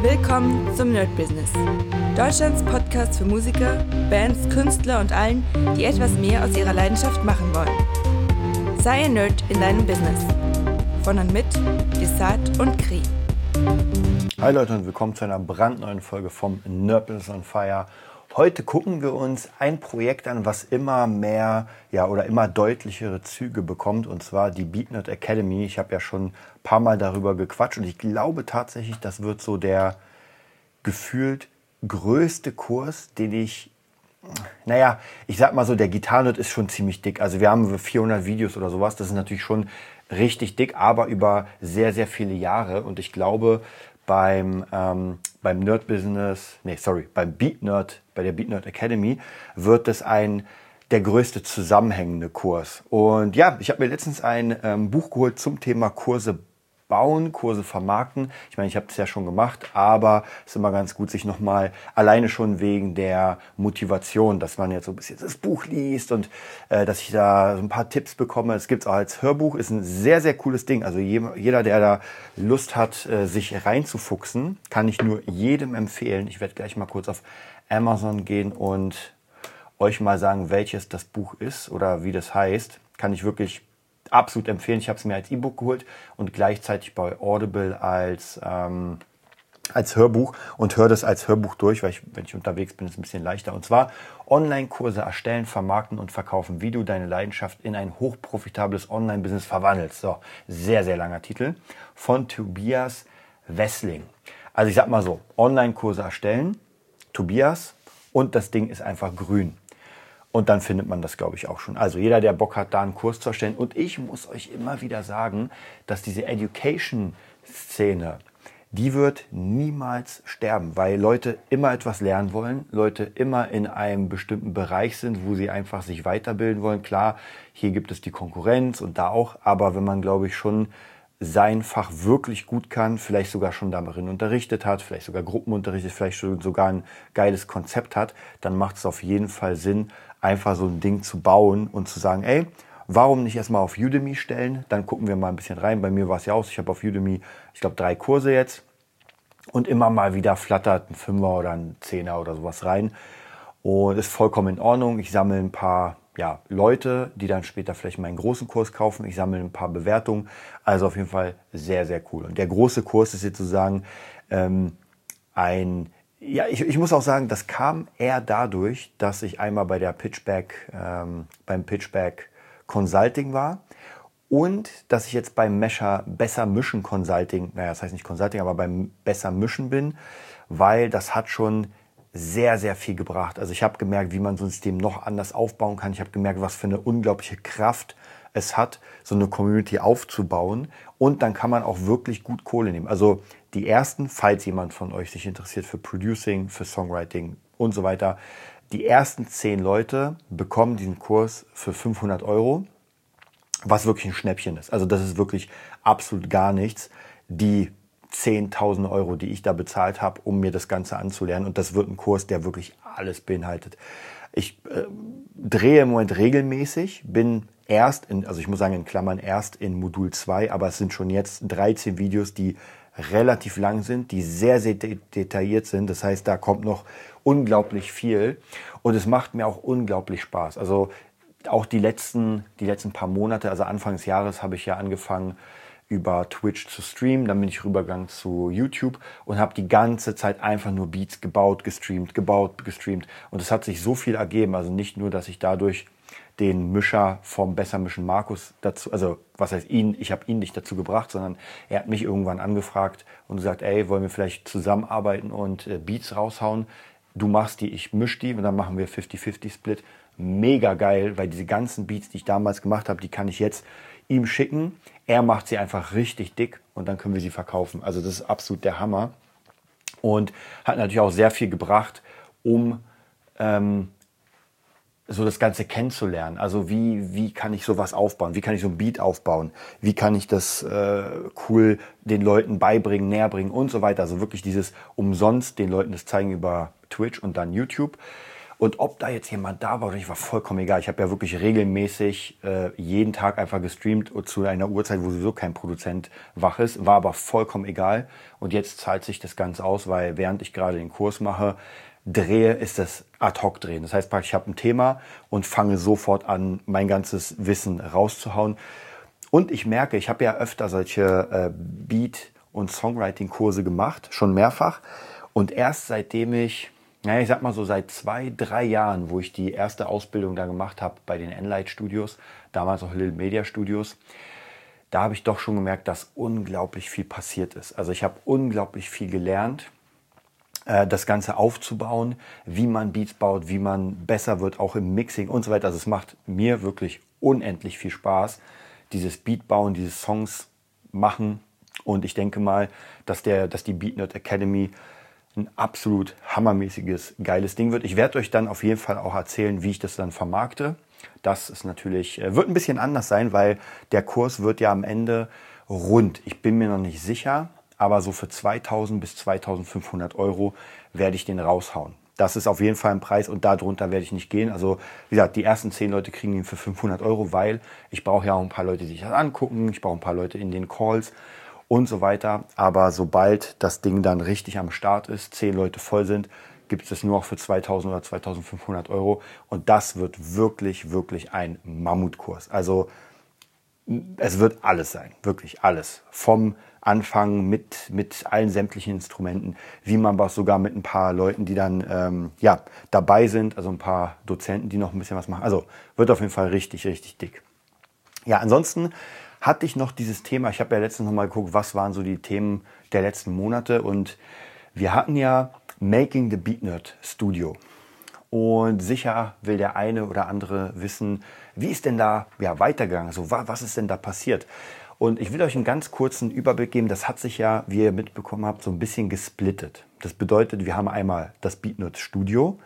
Willkommen zum Nerd Business. Deutschlands Podcast für Musiker, Bands, Künstler und allen, die etwas mehr aus ihrer Leidenschaft machen wollen. Sei ein Nerd in deinem Business. Von und mit Desart und Kri. Hi Leute und willkommen zu einer brandneuen Folge vom Nerd Business on Fire. Heute gucken wir uns ein Projekt an, was immer mehr ja, oder immer deutlichere Züge bekommt, und zwar die BeatNut Academy. Ich habe ja schon ein paar Mal darüber gequatscht und ich glaube tatsächlich, das wird so der gefühlt größte Kurs, den ich naja, ich sag mal so, der Gitarrenot ist schon ziemlich dick. Also wir haben 400 Videos oder sowas. Das ist natürlich schon richtig dick, aber über sehr, sehr viele Jahre. Und ich glaube, beim, ähm, beim Nerd Business, nee, sorry, beim Beat Nerd, bei der Beat Nerd Academy wird es ein der größte zusammenhängende Kurs. Und ja, ich habe mir letztens ein ähm, Buch geholt zum Thema Kurse bauen, Kurse vermarkten. Ich meine, ich habe das ja schon gemacht, aber es ist immer ganz gut, sich nochmal alleine schon wegen der Motivation, dass man jetzt so ein bisschen das Buch liest und äh, dass ich da so ein paar Tipps bekomme. Es gibt es auch als Hörbuch, ist ein sehr, sehr cooles Ding. Also jeder, der da Lust hat, äh, sich reinzufuchsen, kann ich nur jedem empfehlen. Ich werde gleich mal kurz auf Amazon gehen und euch mal sagen, welches das Buch ist oder wie das heißt. Kann ich wirklich absolut empfehlen. Ich habe es mir als E-Book geholt und gleichzeitig bei Audible als, ähm, als Hörbuch und höre das als Hörbuch durch, weil ich, wenn ich unterwegs bin, ist es ein bisschen leichter. Und zwar Online-Kurse erstellen, vermarkten und verkaufen, wie du deine Leidenschaft in ein hochprofitables Online-Business verwandelst. So, sehr, sehr langer Titel von Tobias Wessling. Also ich sag mal so, Online-Kurse erstellen, Tobias und das Ding ist einfach grün. Und dann findet man das, glaube ich, auch schon. Also jeder, der Bock hat, da einen Kurs zu erstellen. Und ich muss euch immer wieder sagen, dass diese Education-Szene, die wird niemals sterben, weil Leute immer etwas lernen wollen, Leute immer in einem bestimmten Bereich sind, wo sie einfach sich weiterbilden wollen. Klar, hier gibt es die Konkurrenz und da auch, aber wenn man, glaube ich, schon sein Fach wirklich gut kann, vielleicht sogar schon darin unterrichtet hat, vielleicht sogar Gruppen unterrichtet, vielleicht sogar ein geiles Konzept hat, dann macht es auf jeden Fall Sinn, einfach so ein Ding zu bauen und zu sagen, ey, warum nicht erstmal auf Udemy stellen? Dann gucken wir mal ein bisschen rein. Bei mir war es ja auch, ich habe auf Udemy, ich glaube, drei Kurse jetzt und immer mal wieder flattert ein Fünfer oder ein Zehner oder sowas rein. Und ist vollkommen in Ordnung. Ich sammle ein paar ja, Leute, die dann später vielleicht meinen großen Kurs kaufen. Ich sammle ein paar Bewertungen. Also auf jeden Fall sehr, sehr cool. Und der große Kurs ist jetzt sozusagen ähm, ein ja, ich, ich muss auch sagen, das kam eher dadurch, dass ich einmal bei der Pitchback, ähm, beim Pitchback Consulting war und dass ich jetzt beim Mesher Besser Mischen Consulting, naja, das heißt nicht Consulting, aber beim Besser Mischen bin, weil das hat schon sehr, sehr viel gebracht. Also ich habe gemerkt, wie man so ein System noch anders aufbauen kann. Ich habe gemerkt, was für eine unglaubliche Kraft es hat, so eine Community aufzubauen. Und dann kann man auch wirklich gut Kohle nehmen. Also die ersten, falls jemand von euch sich interessiert für Producing, für Songwriting und so weiter, die ersten zehn Leute bekommen diesen Kurs für 500 Euro, was wirklich ein Schnäppchen ist. Also das ist wirklich absolut gar nichts. Die 10.000 Euro, die ich da bezahlt habe, um mir das Ganze anzulernen. Und das wird ein Kurs, der wirklich alles beinhaltet. Ich äh, drehe im Moment regelmäßig, bin erst in, also ich muss sagen in Klammern erst in Modul 2, aber es sind schon jetzt 13 Videos, die relativ lang sind, die sehr, sehr de detailliert sind. Das heißt, da kommt noch unglaublich viel und es macht mir auch unglaublich Spaß. Also auch die letzten, die letzten paar Monate, also Anfang des Jahres habe ich ja angefangen, über Twitch zu streamen. Dann bin ich rübergegangen zu YouTube und habe die ganze Zeit einfach nur Beats gebaut, gestreamt, gebaut, gestreamt. Und es hat sich so viel ergeben. Also nicht nur, dass ich dadurch den Mischer vom Bessermischen Markus dazu, also was heißt ihn, ich habe ihn nicht dazu gebracht, sondern er hat mich irgendwann angefragt und gesagt, ey, wollen wir vielleicht zusammenarbeiten und äh, Beats raushauen? Du machst die, ich misch die und dann machen wir 50-50 Split. Mega geil, weil diese ganzen Beats, die ich damals gemacht habe, die kann ich jetzt ihm schicken. Er macht sie einfach richtig dick und dann können wir sie verkaufen. Also das ist absolut der Hammer und hat natürlich auch sehr viel gebracht, um ähm, so das Ganze kennenzulernen. Also wie, wie kann ich sowas aufbauen? Wie kann ich so ein Beat aufbauen? Wie kann ich das äh, cool den Leuten beibringen, näher bringen und so weiter. Also wirklich dieses umsonst den Leuten das zeigen über Twitch und dann YouTube. Und ob da jetzt jemand da war oder nicht, war vollkommen egal. Ich habe ja wirklich regelmäßig äh, jeden Tag einfach gestreamt zu einer Uhrzeit, wo sowieso kein Produzent wach ist. War aber vollkommen egal. Und jetzt zahlt sich das Ganze aus, weil während ich gerade den Kurs mache, drehe, ist das Ad-Hoc-Drehen. Das heißt ich habe ein Thema und fange sofort an, mein ganzes Wissen rauszuhauen. Und ich merke, ich habe ja öfter solche äh, Beat- und Songwriting-Kurse gemacht, schon mehrfach. Und erst seitdem ich naja, ich sag mal so seit zwei, drei Jahren, wo ich die erste Ausbildung da gemacht habe bei den Enlight Studios, damals auch Little Media Studios, da habe ich doch schon gemerkt, dass unglaublich viel passiert ist. Also ich habe unglaublich viel gelernt, äh, das Ganze aufzubauen, wie man Beats baut, wie man besser wird, auch im Mixing und so weiter. Also es macht mir wirklich unendlich viel Spaß, dieses Beat bauen, diese Songs machen. Und ich denke mal, dass, der, dass die Beat Nerd Academy ein absolut hammermäßiges, geiles Ding wird. Ich werde euch dann auf jeden Fall auch erzählen, wie ich das dann vermarkte. Das ist natürlich, äh, wird ein bisschen anders sein, weil der Kurs wird ja am Ende rund. Ich bin mir noch nicht sicher, aber so für 2000 bis 2500 Euro werde ich den raushauen. Das ist auf jeden Fall ein Preis und darunter werde ich nicht gehen. Also wie gesagt, die ersten zehn Leute kriegen ihn für 500 Euro, weil ich brauche ja auch ein paar Leute, die sich das angucken. Ich brauche ein paar Leute in den Calls und so weiter. Aber sobald das Ding dann richtig am Start ist, zehn Leute voll sind, gibt es nur noch für 2000 oder 2500 Euro. Und das wird wirklich, wirklich ein Mammutkurs. Also es wird alles sein, wirklich alles. Vom Anfang mit, mit allen sämtlichen Instrumenten, wie man was sogar mit ein paar Leuten, die dann ähm, ja, dabei sind, also ein paar Dozenten, die noch ein bisschen was machen. Also wird auf jeden Fall richtig, richtig dick. Ja, ansonsten hatte ich noch dieses Thema, ich habe ja letztens noch mal geguckt, was waren so die Themen der letzten Monate und wir hatten ja Making the Beat Nerd Studio. Und sicher will der eine oder andere wissen, wie ist denn da ja, weitergegangen? So, was ist denn da passiert? Und ich will euch einen ganz kurzen Überblick geben. Das hat sich ja, wie ihr mitbekommen habt, so ein bisschen gesplittet. Das bedeutet, wir haben einmal das Beatnut Studio.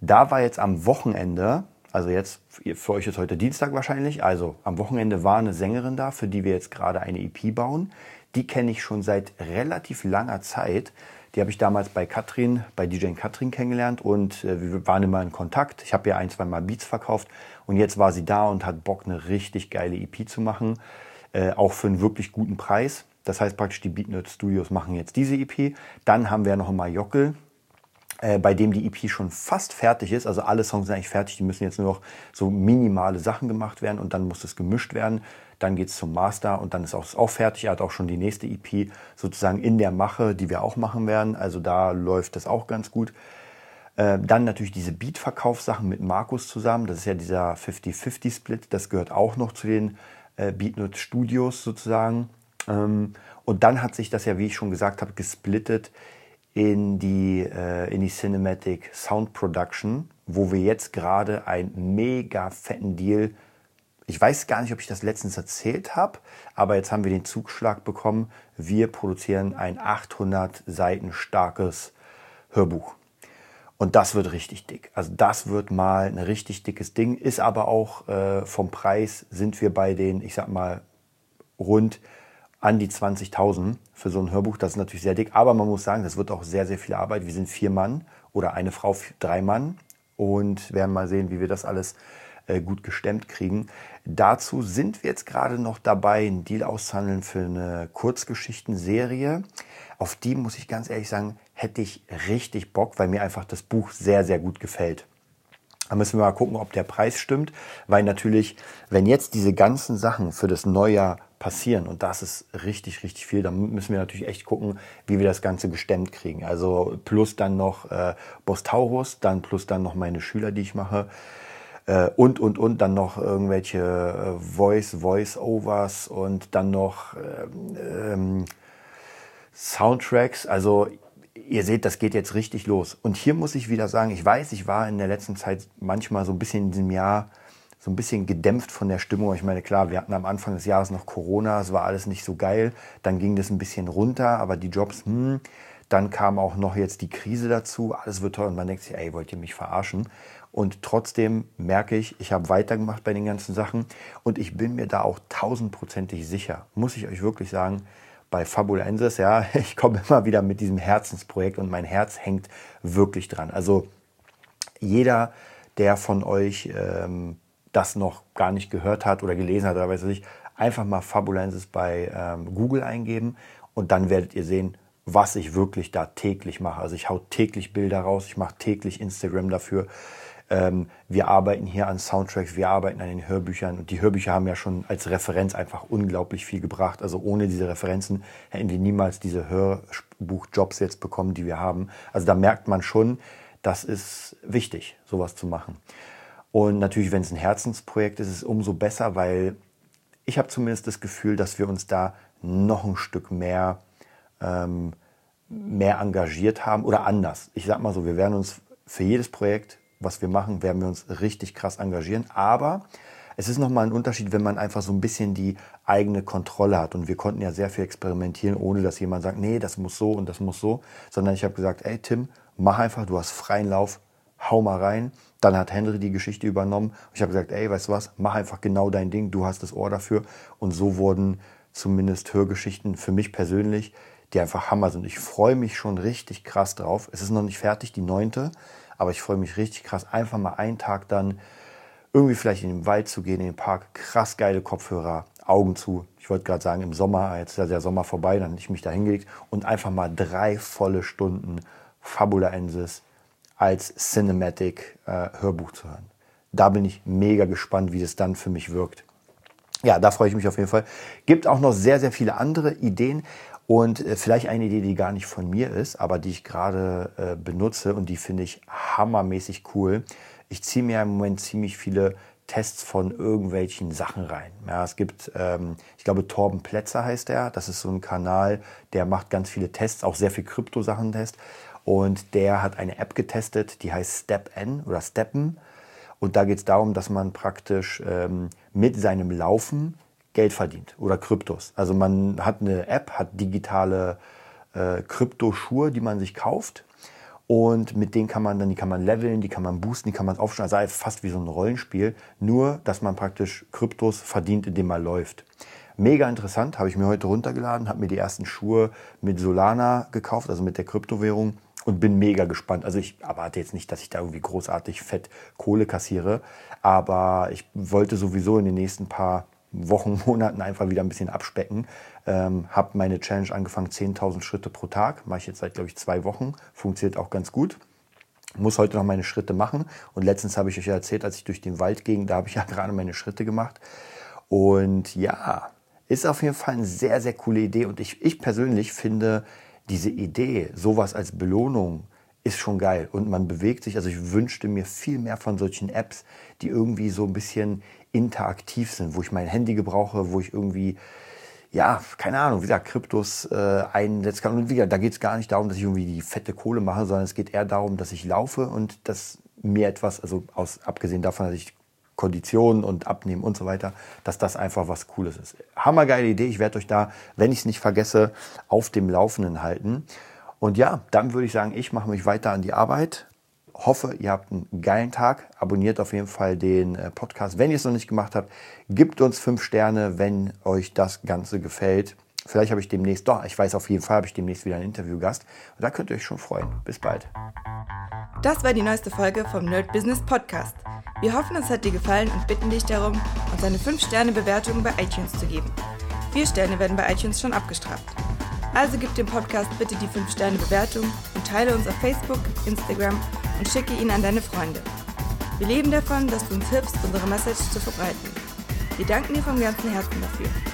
Da war jetzt am Wochenende also jetzt, für euch ist heute Dienstag wahrscheinlich. Also am Wochenende war eine Sängerin da, für die wir jetzt gerade eine EP bauen. Die kenne ich schon seit relativ langer Zeit. Die habe ich damals bei Katrin, bei DJ Katrin kennengelernt und äh, wir waren immer in Kontakt. Ich habe ihr ein, zwei Mal Beats verkauft und jetzt war sie da und hat Bock, eine richtig geile EP zu machen. Äh, auch für einen wirklich guten Preis. Das heißt praktisch, die Beatnut Studios machen jetzt diese EP. Dann haben wir noch mal Jockel, äh, bei dem die EP schon fast fertig ist. Also alle Songs sind eigentlich fertig, die müssen jetzt nur noch so minimale Sachen gemacht werden und dann muss es gemischt werden. Dann geht es zum Master und dann ist auch, auch fertig. Er hat auch schon die nächste EP sozusagen in der Mache, die wir auch machen werden. Also da läuft das auch ganz gut. Äh, dann natürlich diese Beat-Verkaufssachen mit Markus zusammen. Das ist ja dieser 50-50-Split. Das gehört auch noch zu den äh, Beatnut Studios sozusagen. Ähm, und dann hat sich das ja, wie ich schon gesagt habe, gesplittet in die, äh, in die Cinematic Sound Production, wo wir jetzt gerade einen mega fetten Deal, ich weiß gar nicht, ob ich das letztens erzählt habe, aber jetzt haben wir den Zugschlag bekommen. Wir produzieren ein 800 Seiten starkes Hörbuch. Und das wird richtig dick. Also das wird mal ein richtig dickes Ding. Ist aber auch äh, vom Preis sind wir bei den, ich sag mal, rund an die 20.000 für so ein Hörbuch. Das ist natürlich sehr dick, aber man muss sagen, das wird auch sehr, sehr viel Arbeit. Wir sind vier Mann oder eine Frau, drei Mann und werden mal sehen, wie wir das alles äh, gut gestemmt kriegen. Dazu sind wir jetzt gerade noch dabei, einen Deal auszuhandeln für eine Kurzgeschichtenserie. Auf die muss ich ganz ehrlich sagen, hätte ich richtig Bock, weil mir einfach das Buch sehr, sehr gut gefällt. Da müssen wir mal gucken, ob der Preis stimmt, weil natürlich, wenn jetzt diese ganzen Sachen für das Neujahr passieren. Und das ist richtig, richtig viel. Da müssen wir natürlich echt gucken, wie wir das Ganze gestemmt kriegen. Also plus dann noch äh, Bostaurus, dann plus dann noch meine Schüler, die ich mache. Äh, und, und, und dann noch irgendwelche äh, Voice, Voice-Overs und dann noch äh, ähm, Soundtracks. Also ihr seht, das geht jetzt richtig los. Und hier muss ich wieder sagen, ich weiß, ich war in der letzten Zeit manchmal so ein bisschen in diesem Jahr so ein bisschen gedämpft von der Stimmung. Ich meine, klar, wir hatten am Anfang des Jahres noch Corona, es war alles nicht so geil. Dann ging das ein bisschen runter, aber die Jobs, hm. Dann kam auch noch jetzt die Krise dazu, alles wird teuer und man denkt sich, ey, wollt ihr mich verarschen? Und trotzdem merke ich, ich habe weitergemacht bei den ganzen Sachen und ich bin mir da auch tausendprozentig sicher, muss ich euch wirklich sagen, bei Fabulensis, ja, ich komme immer wieder mit diesem Herzensprojekt und mein Herz hängt wirklich dran. Also Jeder, der von euch ähm, das noch gar nicht gehört hat oder gelesen hat oder weiß ich, einfach mal Fabulensis bei ähm, Google eingeben und dann werdet ihr sehen, was ich wirklich da täglich mache. Also ich hau täglich Bilder raus, ich mache täglich Instagram dafür. Ähm, wir arbeiten hier an Soundtracks, wir arbeiten an den Hörbüchern und die Hörbücher haben ja schon als Referenz einfach unglaublich viel gebracht. Also ohne diese Referenzen hätten wir niemals diese Hörbuchjobs jetzt bekommen, die wir haben. Also da merkt man schon, das ist wichtig, sowas zu machen. Und natürlich, wenn es ein Herzensprojekt ist, ist es umso besser, weil ich habe zumindest das Gefühl, dass wir uns da noch ein Stück mehr, ähm, mehr engagiert haben oder anders. Ich sag mal so, wir werden uns für jedes Projekt, was wir machen, werden wir uns richtig krass engagieren. Aber es ist nochmal ein Unterschied, wenn man einfach so ein bisschen die eigene Kontrolle hat. Und wir konnten ja sehr viel experimentieren, ohne dass jemand sagt, nee, das muss so und das muss so. Sondern ich habe gesagt, ey Tim, mach einfach, du hast freien Lauf, hau mal rein. Dann hat Henry die Geschichte übernommen. Ich habe gesagt, ey, weißt du was, mach einfach genau dein Ding, du hast das Ohr dafür. Und so wurden zumindest Hörgeschichten für mich persönlich, die einfach Hammer sind. Ich freue mich schon richtig krass drauf. Es ist noch nicht fertig, die neunte, aber ich freue mich richtig krass, einfach mal einen Tag dann irgendwie vielleicht in den Wald zu gehen, in den Park, krass geile Kopfhörer, Augen zu. Ich wollte gerade sagen, im Sommer, jetzt ist ja der Sommer vorbei, dann habe ich mich da hingelegt und einfach mal drei volle Stunden Fabula Ensis als Cinematic äh, Hörbuch zu hören. Da bin ich mega gespannt, wie das dann für mich wirkt. Ja, da freue ich mich auf jeden Fall. Gibt auch noch sehr, sehr viele andere Ideen und äh, vielleicht eine Idee, die gar nicht von mir ist, aber die ich gerade äh, benutze und die finde ich hammermäßig cool. Ich ziehe mir im Moment ziemlich viele Tests von irgendwelchen Sachen rein. Ja, es gibt, ähm, ich glaube, Torben Plätzer heißt er. Das ist so ein Kanal, der macht ganz viele Tests, auch sehr viel Krypto-Sachen-Tests. Und der hat eine App getestet, die heißt StepN oder Steppen. Und da geht es darum, dass man praktisch ähm, mit seinem Laufen Geld verdient oder Kryptos. Also man hat eine App, hat digitale äh, Kryptoschuhe, die man sich kauft. Und mit denen kann man dann, die kann man leveln, die kann man boosten, die kann man aufstellen. Also fast wie so ein Rollenspiel. Nur, dass man praktisch Kryptos verdient, indem man läuft. Mega interessant, habe ich mir heute runtergeladen, habe mir die ersten Schuhe mit Solana gekauft, also mit der Kryptowährung und bin mega gespannt. Also ich erwarte jetzt nicht, dass ich da irgendwie großartig fett Kohle kassiere, aber ich wollte sowieso in den nächsten paar Wochen, Monaten einfach wieder ein bisschen abspecken. Ähm, habe meine Challenge angefangen, 10.000 Schritte pro Tag. Mache ich jetzt seit, glaube ich, zwei Wochen. Funktioniert auch ganz gut. Muss heute noch meine Schritte machen. Und letztens habe ich euch ja erzählt, als ich durch den Wald ging, da habe ich ja gerade meine Schritte gemacht. Und ja, ist auf jeden Fall eine sehr, sehr coole Idee. Und ich, ich persönlich finde, diese Idee, sowas als Belohnung, ist schon geil. Und man bewegt sich. Also ich wünschte mir viel mehr von solchen Apps, die irgendwie so ein bisschen interaktiv sind, wo ich mein Handy gebrauche, wo ich irgendwie, ja, keine Ahnung, wie gesagt, Kryptos äh, einsetzen kann. Und wieder, da geht es gar nicht darum, dass ich irgendwie die fette Kohle mache, sondern es geht eher darum, dass ich laufe und dass mir etwas, also aus, abgesehen davon, dass ich Konditionen und Abnehmen und so weiter, dass das einfach was Cooles ist. Hammergeile Idee. Ich werde euch da, wenn ich es nicht vergesse, auf dem Laufenden halten. Und ja, dann würde ich sagen, ich mache mich weiter an die Arbeit. Hoffe, ihr habt einen geilen Tag. Abonniert auf jeden Fall den äh, Podcast. Wenn ihr es noch nicht gemacht habt, gebt uns fünf Sterne, wenn euch das Ganze gefällt. Vielleicht habe ich demnächst, doch, ich weiß auf jeden Fall, habe ich demnächst wieder einen Interviewgast. Und da könnt ihr euch schon freuen. Bis bald. Das war die neueste Folge vom Nerd Business Podcast. Wir hoffen, es hat dir gefallen und bitten dich darum, uns eine 5-Sterne-Bewertung bei iTunes zu geben. Vier Sterne werden bei iTunes schon abgestraft. Also gib dem Podcast bitte die 5-Sterne-Bewertung und teile uns auf Facebook, Instagram und schicke ihn an deine Freunde. Wir leben davon, dass du uns hilfst, unsere Message zu verbreiten. Wir danken dir vom ganzen Herzen dafür.